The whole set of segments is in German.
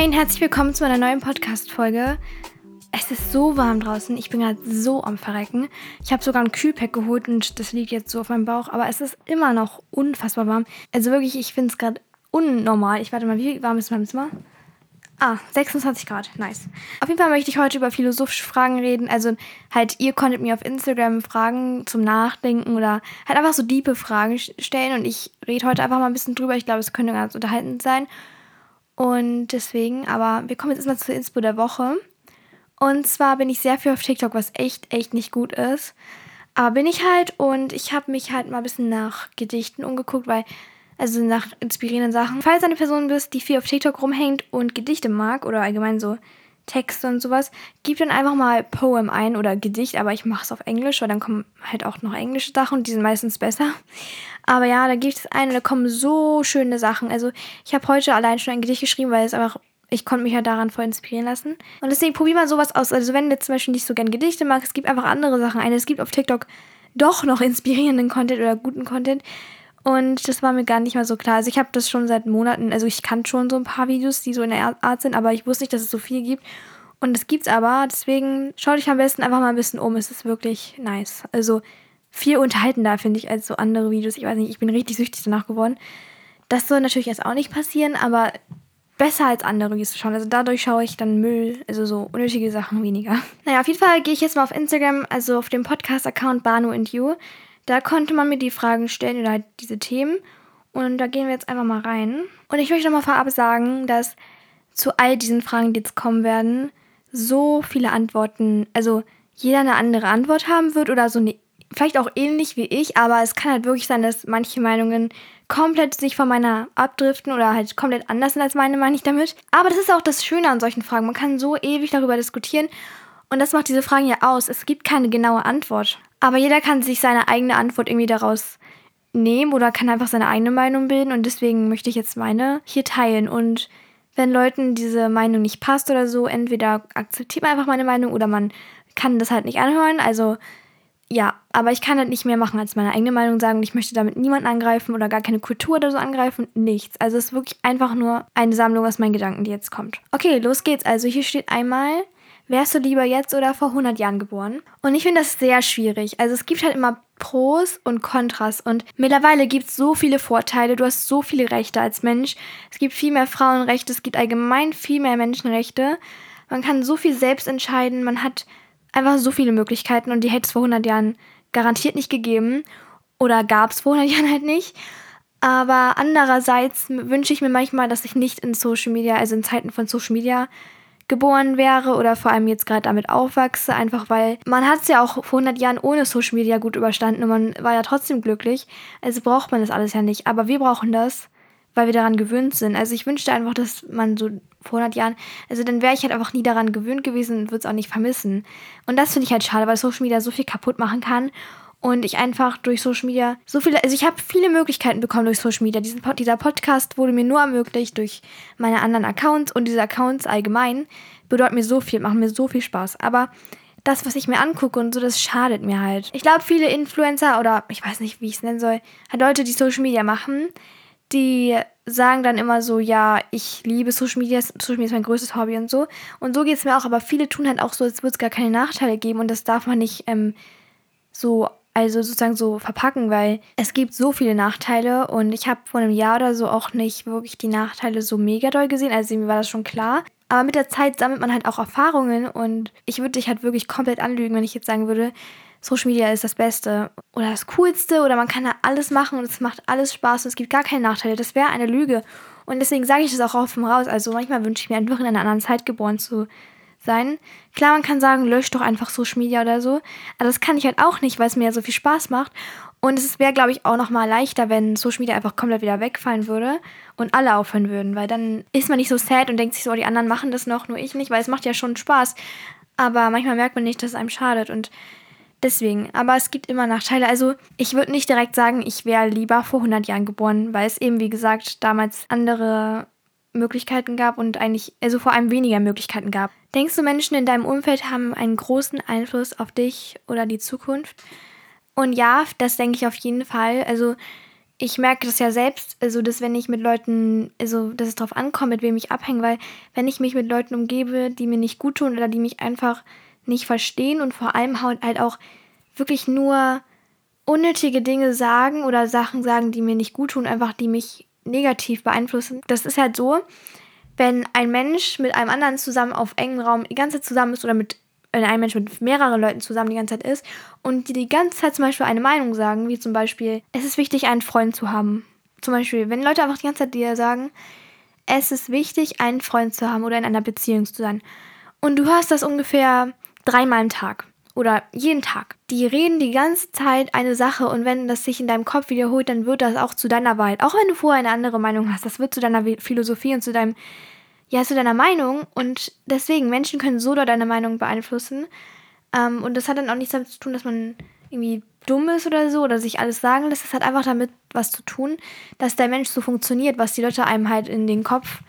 Hey und herzlich willkommen zu einer neuen Podcast-Folge. Es ist so warm draußen. Ich bin gerade so am Verrecken. Ich habe sogar ein Kühlpack geholt und das liegt jetzt so auf meinem Bauch. Aber es ist immer noch unfassbar warm. Also wirklich, ich finde es gerade unnormal. Ich warte mal, wie warm ist mein Zimmer? Ah, 26 Grad. Nice. Auf jeden Fall möchte ich heute über philosophische Fragen reden. Also halt, ihr konntet mir auf Instagram Fragen zum Nachdenken oder halt einfach so diepe Fragen stellen. Und ich rede heute einfach mal ein bisschen drüber. Ich glaube, es könnte ganz unterhaltend sein. Und deswegen, aber wir kommen jetzt erstmal zur Inspo der Woche. Und zwar bin ich sehr viel auf TikTok, was echt, echt nicht gut ist. Aber bin ich halt und ich habe mich halt mal ein bisschen nach Gedichten umgeguckt, weil, also nach inspirierenden Sachen. Falls du eine Person bist, die viel auf TikTok rumhängt und Gedichte mag oder allgemein so Texte und sowas, gib dann einfach mal Poem ein oder Gedicht, aber ich mache es auf Englisch, weil dann kommen halt auch noch englische Sachen und die sind meistens besser. Aber ja, da gibt es eine, da kommen so schöne Sachen. Also ich habe heute allein schon ein Gedicht geschrieben, weil es einfach ich konnte mich ja daran voll inspirieren lassen. Und deswegen probier mal sowas aus. Also wenn du zum Beispiel nicht so gern Gedichte magst, es gibt einfach andere Sachen ein. Es gibt auf TikTok doch noch inspirierenden Content oder guten Content. Und das war mir gar nicht mal so klar. Also ich habe das schon seit Monaten, also ich kannte schon so ein paar Videos, die so in der Art sind, aber ich wusste nicht, dass es so viel gibt. Und es gibt's aber, deswegen schau dich am besten einfach mal ein bisschen um. Es ist wirklich nice. Also viel unterhaltender, finde ich, als so andere Videos. Ich weiß nicht, ich bin richtig süchtig danach geworden. Das soll natürlich jetzt auch nicht passieren, aber besser als andere Videos zu schauen. Also dadurch schaue ich dann Müll, also so unnötige Sachen weniger. Naja, auf jeden Fall gehe ich jetzt mal auf Instagram, also auf dem Podcast-Account Banu and You. Da konnte man mir die Fragen stellen oder halt diese Themen. Und da gehen wir jetzt einfach mal rein. Und ich möchte nochmal vorab sagen, dass zu all diesen Fragen, die jetzt kommen werden, so viele Antworten, also jeder eine andere Antwort haben wird oder so eine, vielleicht auch ähnlich wie ich, aber es kann halt wirklich sein, dass manche Meinungen komplett sich von meiner abdriften oder halt komplett anders sind als meine, meine ich damit. Aber das ist auch das Schöne an solchen Fragen. Man kann so ewig darüber diskutieren und das macht diese Fragen ja aus. Es gibt keine genaue Antwort. Aber jeder kann sich seine eigene Antwort irgendwie daraus nehmen oder kann einfach seine eigene Meinung bilden und deswegen möchte ich jetzt meine hier teilen und wenn Leuten diese Meinung nicht passt oder so, entweder akzeptiert man einfach meine Meinung oder man kann das halt nicht anhören. Also ja, aber ich kann halt nicht mehr machen als meine eigene Meinung sagen. Ich möchte damit niemanden angreifen oder gar keine Kultur oder so angreifen. Nichts. Also es ist wirklich einfach nur eine Sammlung aus meinen Gedanken, die jetzt kommt. Okay, los geht's. Also hier steht einmal, wärst du lieber jetzt oder vor 100 Jahren geboren? Und ich finde das sehr schwierig. Also es gibt halt immer Pros und Kontras. Und mittlerweile gibt es so viele Vorteile. Du hast so viele Rechte als Mensch. Es gibt viel mehr Frauenrechte. Es gibt allgemein viel mehr Menschenrechte. Man kann so viel selbst entscheiden. Man hat einfach so viele Möglichkeiten und die hätte es vor 100 Jahren garantiert nicht gegeben. Oder gab es vor 100 Jahren halt nicht. Aber andererseits wünsche ich mir manchmal, dass ich nicht in Social Media, also in Zeiten von Social Media, geboren wäre oder vor allem jetzt gerade damit aufwachse, einfach weil man hat es ja auch vor 100 Jahren ohne Social Media gut überstanden und man war ja trotzdem glücklich. Also braucht man das alles ja nicht. Aber wir brauchen das, weil wir daran gewöhnt sind. Also ich wünschte einfach, dass man so vor 100 Jahren, also dann wäre ich halt einfach nie daran gewöhnt gewesen und würde es auch nicht vermissen. Und das finde ich halt schade, weil Social Media so viel kaputt machen kann und ich einfach durch Social Media so viele, also ich habe viele Möglichkeiten bekommen durch Social Media. Diesen, dieser Podcast wurde mir nur ermöglicht durch meine anderen Accounts und diese Accounts allgemein bedeuten mir so viel, machen mir so viel Spaß. Aber das, was ich mir angucke und so, das schadet mir halt. Ich glaube, viele Influencer oder ich weiß nicht, wie ich es nennen soll, halt Leute, die Social Media machen, die sagen dann immer so, ja, ich liebe Social Media, Social Media ist mein größtes Hobby und so. Und so geht es mir auch, aber viele tun halt auch so, als würde es gar keine Nachteile geben und das darf man nicht ähm, so also sozusagen so verpacken, weil es gibt so viele Nachteile und ich habe vor einem Jahr oder so auch nicht wirklich die Nachteile so mega doll gesehen. Also mir war das schon klar. Aber mit der Zeit sammelt man halt auch Erfahrungen und ich würde dich halt wirklich komplett anlügen, wenn ich jetzt sagen würde, Social Media ist das Beste oder das Coolste oder man kann da alles machen und es macht alles Spaß und es gibt gar keine Nachteile. Das wäre eine Lüge. Und deswegen sage ich das auch offen raus. Also manchmal wünsche ich mir einfach in einer anderen Zeit geboren zu sein. Klar, man kann sagen, löscht doch einfach Social Media oder so. Aber das kann ich halt auch nicht, weil es mir ja so viel Spaß macht. Und es wäre, glaube ich, auch nochmal leichter, wenn Social Media einfach komplett wieder wegfallen würde und alle aufhören würden. Weil dann ist man nicht so sad und denkt sich so, oh, die anderen machen das noch, nur ich nicht, weil es macht ja schon Spaß. Aber manchmal merkt man nicht, dass es einem schadet. Und deswegen, aber es gibt immer Nachteile. Also ich würde nicht direkt sagen, ich wäre lieber vor 100 Jahren geboren, weil es eben, wie gesagt, damals andere Möglichkeiten gab und eigentlich, also vor allem weniger Möglichkeiten gab. Denkst du, Menschen in deinem Umfeld haben einen großen Einfluss auf dich oder die Zukunft? Und ja, das denke ich auf jeden Fall. Also ich merke das ja selbst, also dass wenn ich mit Leuten, also dass es darauf ankommt, mit wem ich abhänge, weil wenn ich mich mit Leuten umgebe, die mir nicht gut tun oder die mich einfach nicht verstehen und vor allem halt auch wirklich nur unnötige Dinge sagen oder Sachen sagen, die mir nicht gut tun, einfach die mich negativ beeinflussen. Das ist halt so, wenn ein Mensch mit einem anderen zusammen auf engem Raum die ganze Zeit zusammen ist oder mit wenn ein Mensch mit mehreren Leuten zusammen die ganze Zeit ist und die die ganze Zeit zum Beispiel eine Meinung sagen, wie zum Beispiel, es ist wichtig, einen Freund zu haben. Zum Beispiel, wenn Leute einfach die ganze Zeit dir sagen, es ist wichtig, einen Freund zu haben oder in einer Beziehung zu sein. Und du hörst das ungefähr dreimal am Tag oder jeden Tag. Die reden die ganze Zeit eine Sache und wenn das sich in deinem Kopf wiederholt, dann wird das auch zu deiner Wahrheit. Auch wenn du vorher eine andere Meinung hast, das wird zu deiner Philosophie und zu deinem ja, zu deiner Meinung und deswegen, Menschen können so doll deine Meinung beeinflussen. Ähm, und das hat dann auch nichts damit zu tun, dass man irgendwie dumm ist oder so oder sich alles sagen lässt. Das hat einfach damit was zu tun, dass der Mensch so funktioniert, was die Leute einem halt in den Kopf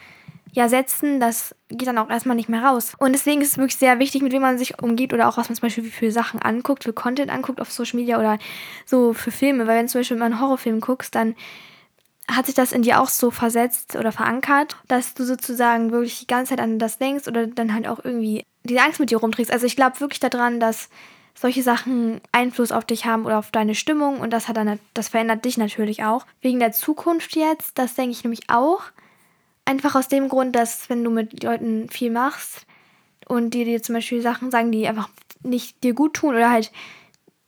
ja setzen, das geht dann auch erstmal nicht mehr raus. Und deswegen ist es wirklich sehr wichtig, mit wem man sich umgibt oder auch was man zum Beispiel für Sachen anguckt, für Content anguckt auf Social Media oder so für Filme. Weil wenn du zum Beispiel mal einen Horrorfilm guckst, dann hat sich das in dir auch so versetzt oder verankert, dass du sozusagen wirklich die ganze Zeit an das denkst oder dann halt auch irgendwie diese Angst mit dir rumträgst. Also ich glaube wirklich daran, dass solche Sachen Einfluss auf dich haben oder auf deine Stimmung und das hat dann das verändert dich natürlich auch. Wegen der Zukunft jetzt, das denke ich nämlich auch. Einfach aus dem Grund, dass wenn du mit Leuten viel machst und die dir zum Beispiel Sachen sagen, die einfach nicht dir gut tun oder halt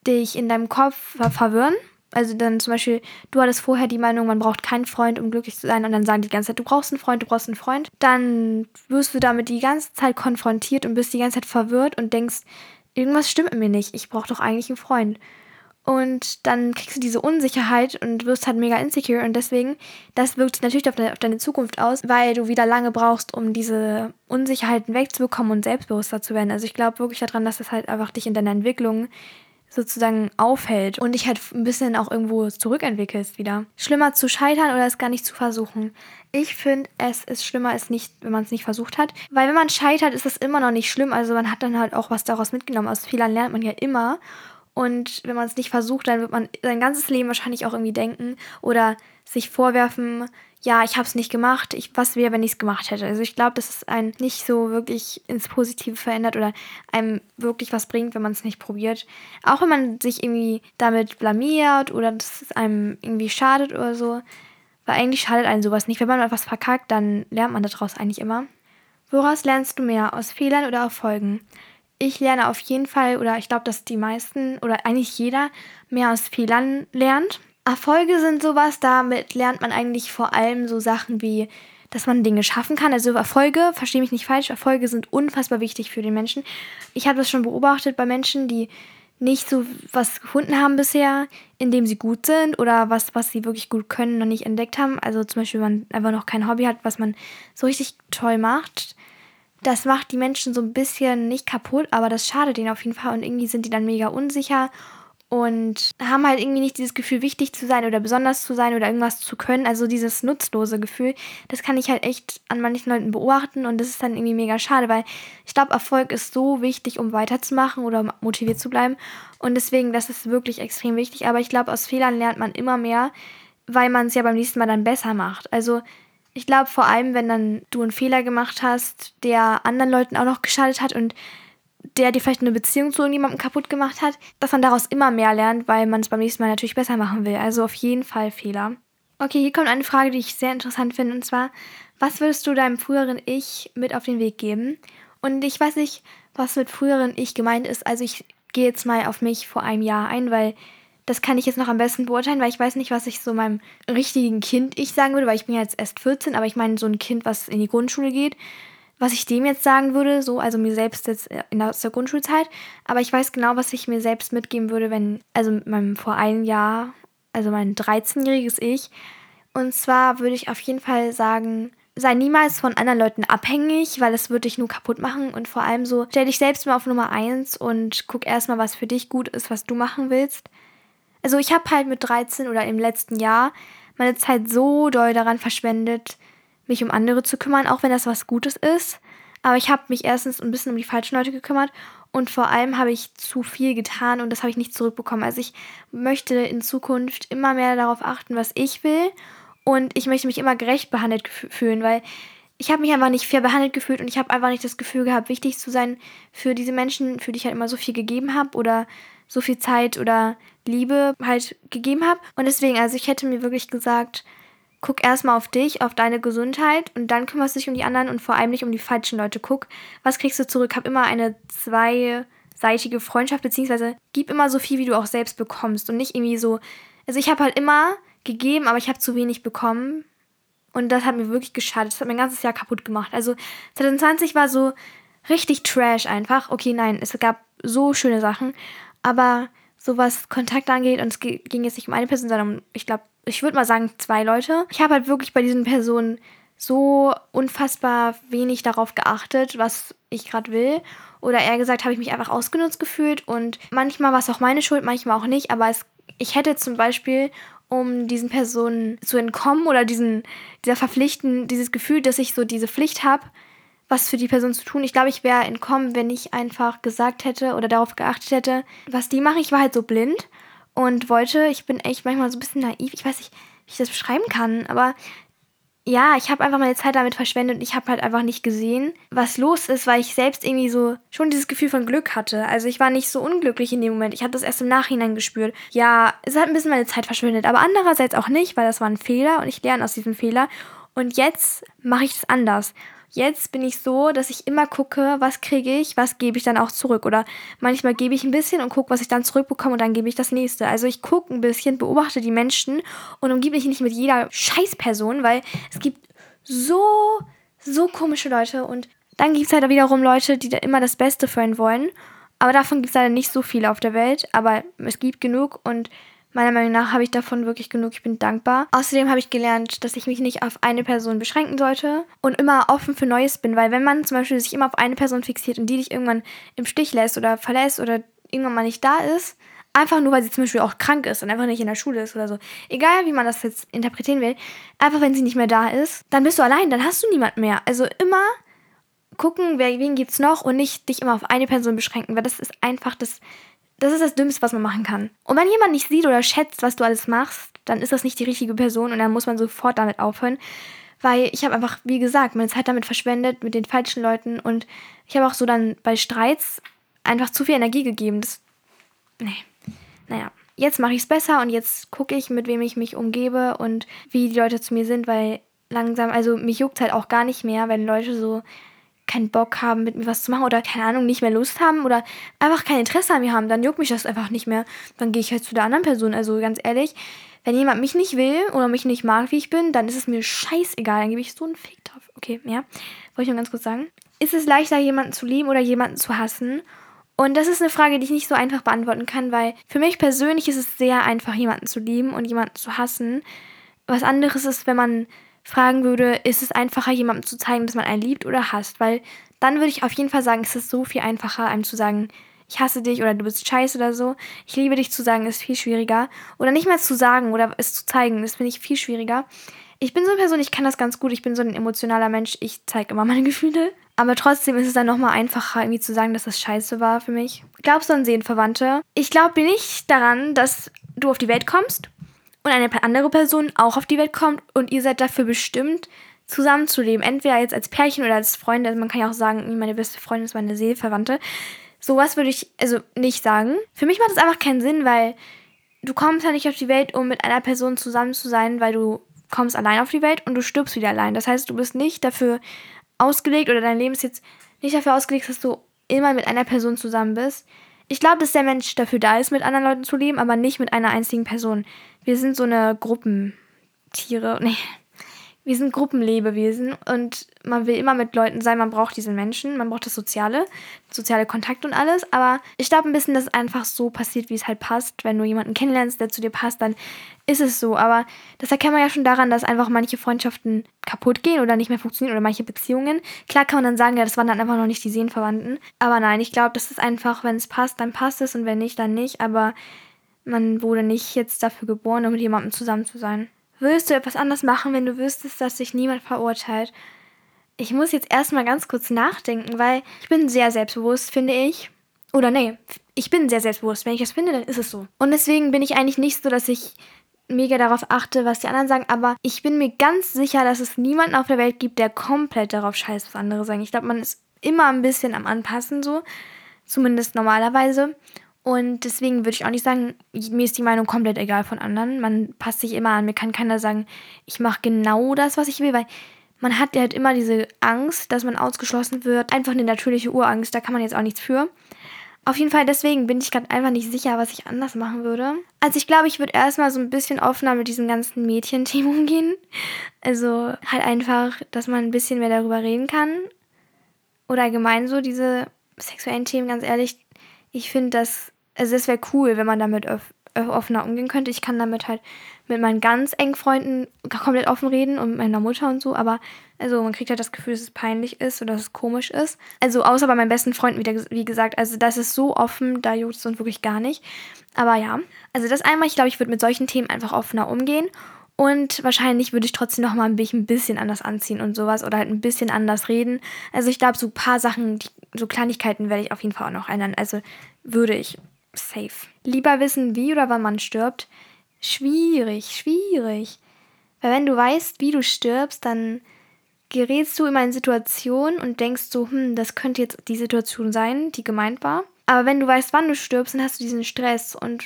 dich in deinem Kopf verwirren, also dann zum Beispiel, du hattest vorher die Meinung, man braucht keinen Freund, um glücklich zu sein, und dann sagen die ganze Zeit, du brauchst einen Freund, du brauchst einen Freund. Dann wirst du damit die ganze Zeit konfrontiert und bist die ganze Zeit verwirrt und denkst, irgendwas stimmt mit mir nicht, ich brauche doch eigentlich einen Freund. Und dann kriegst du diese Unsicherheit und wirst halt mega insecure und deswegen, das wirkt sich natürlich auf, de auf deine Zukunft aus, weil du wieder lange brauchst, um diese Unsicherheiten wegzubekommen und selbstbewusster zu werden. Also ich glaube wirklich daran, dass das halt einfach dich in deiner Entwicklung sozusagen aufhält und dich halt ein bisschen auch irgendwo zurückentwickelst wieder. Schlimmer zu scheitern oder es gar nicht zu versuchen. Ich finde, es ist schlimmer, es nicht, wenn man es nicht versucht hat. Weil wenn man scheitert, ist es immer noch nicht schlimm. Also man hat dann halt auch was daraus mitgenommen. Aus Fehlern lernt man ja immer. Und wenn man es nicht versucht, dann wird man sein ganzes Leben wahrscheinlich auch irgendwie denken oder sich vorwerfen, ja, ich habe es nicht gemacht, ich, was wäre, wenn ich es gemacht hätte. Also ich glaube, dass es einen nicht so wirklich ins Positive verändert oder einem wirklich was bringt, wenn man es nicht probiert. Auch wenn man sich irgendwie damit blamiert oder dass es einem irgendwie schadet oder so. Weil eigentlich schadet einem sowas nicht. Wenn man etwas verkackt, dann lernt man daraus eigentlich immer. Woraus lernst du mehr? Aus Fehlern oder Erfolgen? Ich lerne auf jeden Fall, oder ich glaube, dass die meisten oder eigentlich jeder mehr aus Fehlern lernt. Erfolge sind sowas, damit lernt man eigentlich vor allem so Sachen wie, dass man Dinge schaffen kann. Also Erfolge, verstehe mich nicht falsch, Erfolge sind unfassbar wichtig für den Menschen. Ich habe das schon beobachtet bei Menschen, die nicht so was gefunden haben bisher, in dem sie gut sind oder was, was sie wirklich gut können, noch nicht entdeckt haben. Also zum Beispiel, wenn man einfach noch kein Hobby hat, was man so richtig toll macht das macht die Menschen so ein bisschen nicht kaputt, aber das schadet ihnen auf jeden Fall und irgendwie sind die dann mega unsicher und haben halt irgendwie nicht dieses Gefühl, wichtig zu sein oder besonders zu sein oder irgendwas zu können. Also dieses nutzlose Gefühl, das kann ich halt echt an manchen Leuten beobachten und das ist dann irgendwie mega schade, weil ich glaube, Erfolg ist so wichtig, um weiterzumachen oder motiviert zu bleiben. Und deswegen, das ist wirklich extrem wichtig. Aber ich glaube, aus Fehlern lernt man immer mehr, weil man es ja beim nächsten Mal dann besser macht. Also ich glaube vor allem, wenn dann du einen Fehler gemacht hast, der anderen Leuten auch noch geschadet hat und der dir vielleicht eine Beziehung zu irgendjemandem kaputt gemacht hat, dass man daraus immer mehr lernt, weil man es beim nächsten Mal natürlich besser machen will. Also auf jeden Fall Fehler. Okay, hier kommt eine Frage, die ich sehr interessant finde, und zwar, was würdest du deinem früheren Ich mit auf den Weg geben? Und ich weiß nicht, was mit früheren Ich gemeint ist. Also ich gehe jetzt mal auf mich vor einem Jahr ein, weil das kann ich jetzt noch am besten beurteilen, weil ich weiß nicht, was ich so meinem richtigen Kind ich sagen würde, weil ich bin jetzt erst 14, aber ich meine so ein Kind, was in die Grundschule geht, was ich dem jetzt sagen würde, so also mir selbst jetzt in der, aus der Grundschulzeit, aber ich weiß genau, was ich mir selbst mitgeben würde, wenn also meinem vor einem Jahr, also mein 13-jähriges Ich, und zwar würde ich auf jeden Fall sagen, sei niemals von anderen Leuten abhängig, weil es wird dich nur kaputt machen und vor allem so, stell dich selbst mal auf Nummer 1 und guck erstmal, was für dich gut ist, was du machen willst. Also ich habe halt mit 13 oder im letzten Jahr meine Zeit so doll daran verschwendet, mich um andere zu kümmern, auch wenn das was Gutes ist. Aber ich habe mich erstens ein bisschen um die falschen Leute gekümmert Und vor allem habe ich zu viel getan und das habe ich nicht zurückbekommen. Also ich möchte in Zukunft immer mehr darauf achten, was ich will. Und ich möchte mich immer gerecht behandelt fühlen, weil ich habe mich einfach nicht fair behandelt gefühlt und ich habe einfach nicht das Gefühl gehabt, wichtig zu sein für diese Menschen, für die ich halt immer so viel gegeben habe oder so viel Zeit oder Liebe halt gegeben habe. Und deswegen, also ich hätte mir wirklich gesagt, guck erstmal auf dich, auf deine Gesundheit und dann kümmerst du dich um die anderen und vor allem nicht um die falschen Leute. Guck, was kriegst du zurück? Hab immer eine zweiseitige Freundschaft, beziehungsweise gib immer so viel, wie du auch selbst bekommst und nicht irgendwie so. Also ich habe halt immer gegeben, aber ich habe zu wenig bekommen. Und das hat mir wirklich geschadet. Das hat mein ganzes Jahr kaputt gemacht. Also 2020 war so richtig trash einfach. Okay, nein, es gab so schöne Sachen. Aber so was Kontakt angeht, und es ging jetzt nicht um eine Person, sondern um, ich glaube, ich würde mal sagen, zwei Leute. Ich habe halt wirklich bei diesen Personen so unfassbar wenig darauf geachtet, was ich gerade will. Oder eher gesagt, habe ich mich einfach ausgenutzt gefühlt. Und manchmal war es auch meine Schuld, manchmal auch nicht. Aber es, ich hätte zum Beispiel, um diesen Personen zu entkommen oder diesen, dieser Verpflichten, dieses Gefühl, dass ich so diese Pflicht habe, was für die Person zu tun. Ich glaube, ich wäre entkommen, wenn ich einfach gesagt hätte oder darauf geachtet hätte, was die machen. Ich war halt so blind und wollte, ich bin echt manchmal so ein bisschen naiv. Ich weiß nicht, wie ich das beschreiben kann, aber ja, ich habe einfach meine Zeit damit verschwendet und ich habe halt einfach nicht gesehen, was los ist, weil ich selbst irgendwie so schon dieses Gefühl von Glück hatte. Also ich war nicht so unglücklich in dem Moment. Ich habe das erst im Nachhinein gespürt. Ja, es hat ein bisschen meine Zeit verschwendet, aber andererseits auch nicht, weil das war ein Fehler und ich lerne aus diesem Fehler. Und jetzt mache ich es anders. Jetzt bin ich so, dass ich immer gucke, was kriege ich, was gebe ich dann auch zurück. Oder manchmal gebe ich ein bisschen und gucke, was ich dann zurückbekomme und dann gebe ich das nächste. Also ich gucke ein bisschen, beobachte die Menschen und umgebe mich nicht mit jeder Scheißperson, weil es gibt so, so komische Leute und dann gibt es halt wiederum Leute, die da immer das Beste für einen wollen. Aber davon gibt es leider nicht so viele auf der Welt, aber es gibt genug und Meiner Meinung nach habe ich davon wirklich genug. Ich bin dankbar. Außerdem habe ich gelernt, dass ich mich nicht auf eine Person beschränken sollte und immer offen für Neues bin, weil wenn man zum Beispiel sich immer auf eine Person fixiert und die dich irgendwann im Stich lässt oder verlässt oder irgendwann mal nicht da ist, einfach nur weil sie zum Beispiel auch krank ist und einfach nicht in der Schule ist oder so, egal wie man das jetzt interpretieren will, einfach wenn sie nicht mehr da ist, dann bist du allein, dann hast du niemand mehr. Also immer gucken, wer, wen gibt's noch und nicht dich immer auf eine Person beschränken, weil das ist einfach das das ist das Dümmste, was man machen kann. Und wenn jemand nicht sieht oder schätzt, was du alles machst, dann ist das nicht die richtige Person und dann muss man sofort damit aufhören. Weil ich habe einfach, wie gesagt, meine Zeit damit verschwendet, mit den falschen Leuten und ich habe auch so dann bei Streits einfach zu viel Energie gegeben. Das. Nee. Naja. Jetzt mache ich es besser und jetzt gucke ich, mit wem ich mich umgebe und wie die Leute zu mir sind, weil langsam, also mich juckt halt auch gar nicht mehr, wenn Leute so keinen Bock haben, mit mir was zu machen oder keine Ahnung, nicht mehr Lust haben oder einfach kein Interesse an mir haben, dann juckt mich das einfach nicht mehr. Dann gehe ich halt zu der anderen Person. Also ganz ehrlich, wenn jemand mich nicht will oder mich nicht mag, wie ich bin, dann ist es mir scheißegal. Dann gebe ich so einen Fick drauf. Okay, ja. Wollte ich nur ganz kurz sagen. Ist es leichter, jemanden zu lieben oder jemanden zu hassen? Und das ist eine Frage, die ich nicht so einfach beantworten kann, weil für mich persönlich ist es sehr einfach, jemanden zu lieben und jemanden zu hassen. Was anderes ist, wenn man fragen würde, ist es einfacher, jemandem zu zeigen, dass man einen liebt oder hasst? Weil dann würde ich auf jeden Fall sagen, es ist so viel einfacher, einem zu sagen, ich hasse dich oder du bist scheiße oder so. Ich liebe dich zu sagen, ist viel schwieriger. Oder nicht mal zu sagen oder es zu zeigen, das finde ich viel schwieriger. Ich bin so eine Person, ich kann das ganz gut. Ich bin so ein emotionaler Mensch. Ich zeige immer meine Gefühle. Aber trotzdem ist es dann nochmal einfacher, irgendwie zu sagen, dass das scheiße war für mich. Glaubst du an Seelenverwandte? Ich glaube nicht daran, dass du auf die Welt kommst und eine andere Person auch auf die Welt kommt und ihr seid dafür bestimmt, zusammenzuleben. Entweder jetzt als Pärchen oder als Freunde. Also man kann ja auch sagen, meine beste Freundin ist meine Seelverwandte. Sowas würde ich also nicht sagen. Für mich macht das einfach keinen Sinn, weil du kommst ja nicht auf die Welt, um mit einer Person zusammen zu sein, weil du kommst allein auf die Welt und du stirbst wieder allein. Das heißt, du bist nicht dafür ausgelegt oder dein Leben ist jetzt nicht dafür ausgelegt, dass du immer mit einer Person zusammen bist. Ich glaube, dass der Mensch dafür da ist, mit anderen Leuten zu leben, aber nicht mit einer einzigen Person. Wir sind so eine Gruppentiere. Nee, wir sind Gruppenlebewesen und man will immer mit Leuten sein, man braucht diese Menschen, man braucht das Soziale, soziale Kontakt und alles. Aber ich glaube ein bisschen, dass es einfach so passiert, wie es halt passt. Wenn du jemanden kennenlernst, der zu dir passt, dann ist es so. Aber das erkennt man ja schon daran, dass einfach manche Freundschaften kaputt gehen oder nicht mehr funktionieren oder manche Beziehungen. Klar kann man dann sagen, ja, das waren dann einfach noch nicht die Seelenverwandten. Aber nein, ich glaube, das ist einfach, wenn es passt, dann passt es und wenn nicht, dann nicht. Aber man wurde nicht jetzt dafür geboren, um mit jemandem zusammen zu sein. Würdest du etwas anders machen, wenn du wüsstest, dass dich niemand verurteilt? Ich muss jetzt erstmal ganz kurz nachdenken, weil ich bin sehr selbstbewusst, finde ich. Oder nee, ich bin sehr selbstbewusst. Wenn ich das finde, dann ist es so. Und deswegen bin ich eigentlich nicht so, dass ich mega darauf achte, was die anderen sagen, aber ich bin mir ganz sicher, dass es niemanden auf der Welt gibt, der komplett darauf scheißt, was andere sagen. Ich glaube, man ist immer ein bisschen am Anpassen so, zumindest normalerweise. Und deswegen würde ich auch nicht sagen, mir ist die Meinung komplett egal von anderen. Man passt sich immer an. Mir kann keiner sagen, ich mache genau das, was ich will, weil man hat ja halt immer diese Angst, dass man ausgeschlossen wird. Einfach eine natürliche Urangst, da kann man jetzt auch nichts für. Auf jeden Fall deswegen bin ich gerade einfach nicht sicher, was ich anders machen würde. Also ich glaube, ich würde erstmal so ein bisschen offener mit diesem ganzen Mädchenthema umgehen. Also halt einfach, dass man ein bisschen mehr darüber reden kann. Oder allgemein so diese sexuellen Themen, ganz ehrlich. Ich finde das, also es wäre cool, wenn man damit offener umgehen könnte. Ich kann damit halt mit meinen ganz engen Freunden komplett offen reden und mit meiner Mutter und so, aber also man kriegt halt das Gefühl, dass es peinlich ist oder dass es komisch ist. Also außer bei meinen besten Freunden, wie, wie gesagt, also das ist so offen, da juckt es uns wirklich gar nicht. Aber ja, also das einmal, ich glaube, ich würde mit solchen Themen einfach offener umgehen und wahrscheinlich würde ich trotzdem noch mal ein bisschen anders anziehen und sowas oder halt ein bisschen anders reden. Also ich glaube, so ein paar Sachen, so Kleinigkeiten werde ich auf jeden Fall auch noch ändern. Also würde ich safe. Lieber wissen, wie oder wann man stirbt. Schwierig, schwierig. Weil wenn du weißt, wie du stirbst, dann gerätst du in eine Situation und denkst so, hm, das könnte jetzt die Situation sein, die gemeint war. Aber wenn du weißt, wann du stirbst, dann hast du diesen Stress und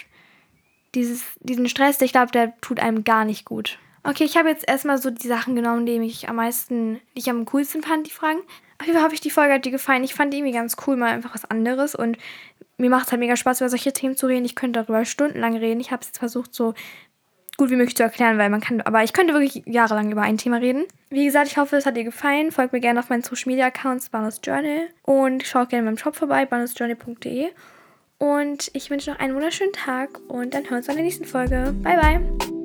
dieses, diesen Stress, ich glaube, der tut einem gar nicht gut. Okay, ich habe jetzt erstmal so die Sachen genommen, die mich am meisten, die ich am coolsten fand, die Fragen. Auf jeden Fall habe ich die Folge hat dir gefallen. Ich fand die irgendwie ganz cool, mal einfach was anderes. Und mir macht es halt mega Spaß, über solche Themen zu reden. Ich könnte darüber stundenlang reden. Ich habe es jetzt versucht, so gut wie möglich zu erklären, weil man kann, aber ich könnte wirklich jahrelang über ein Thema reden. Wie gesagt, ich hoffe, es hat dir gefallen. Folgt mir gerne auf meinen Social Media Accounts, Banus Journal. Und schaut gerne in meinem Shop vorbei, banusjournal.de. Und ich wünsche noch einen wunderschönen Tag und dann hören wir uns in der nächsten Folge. Bye, bye.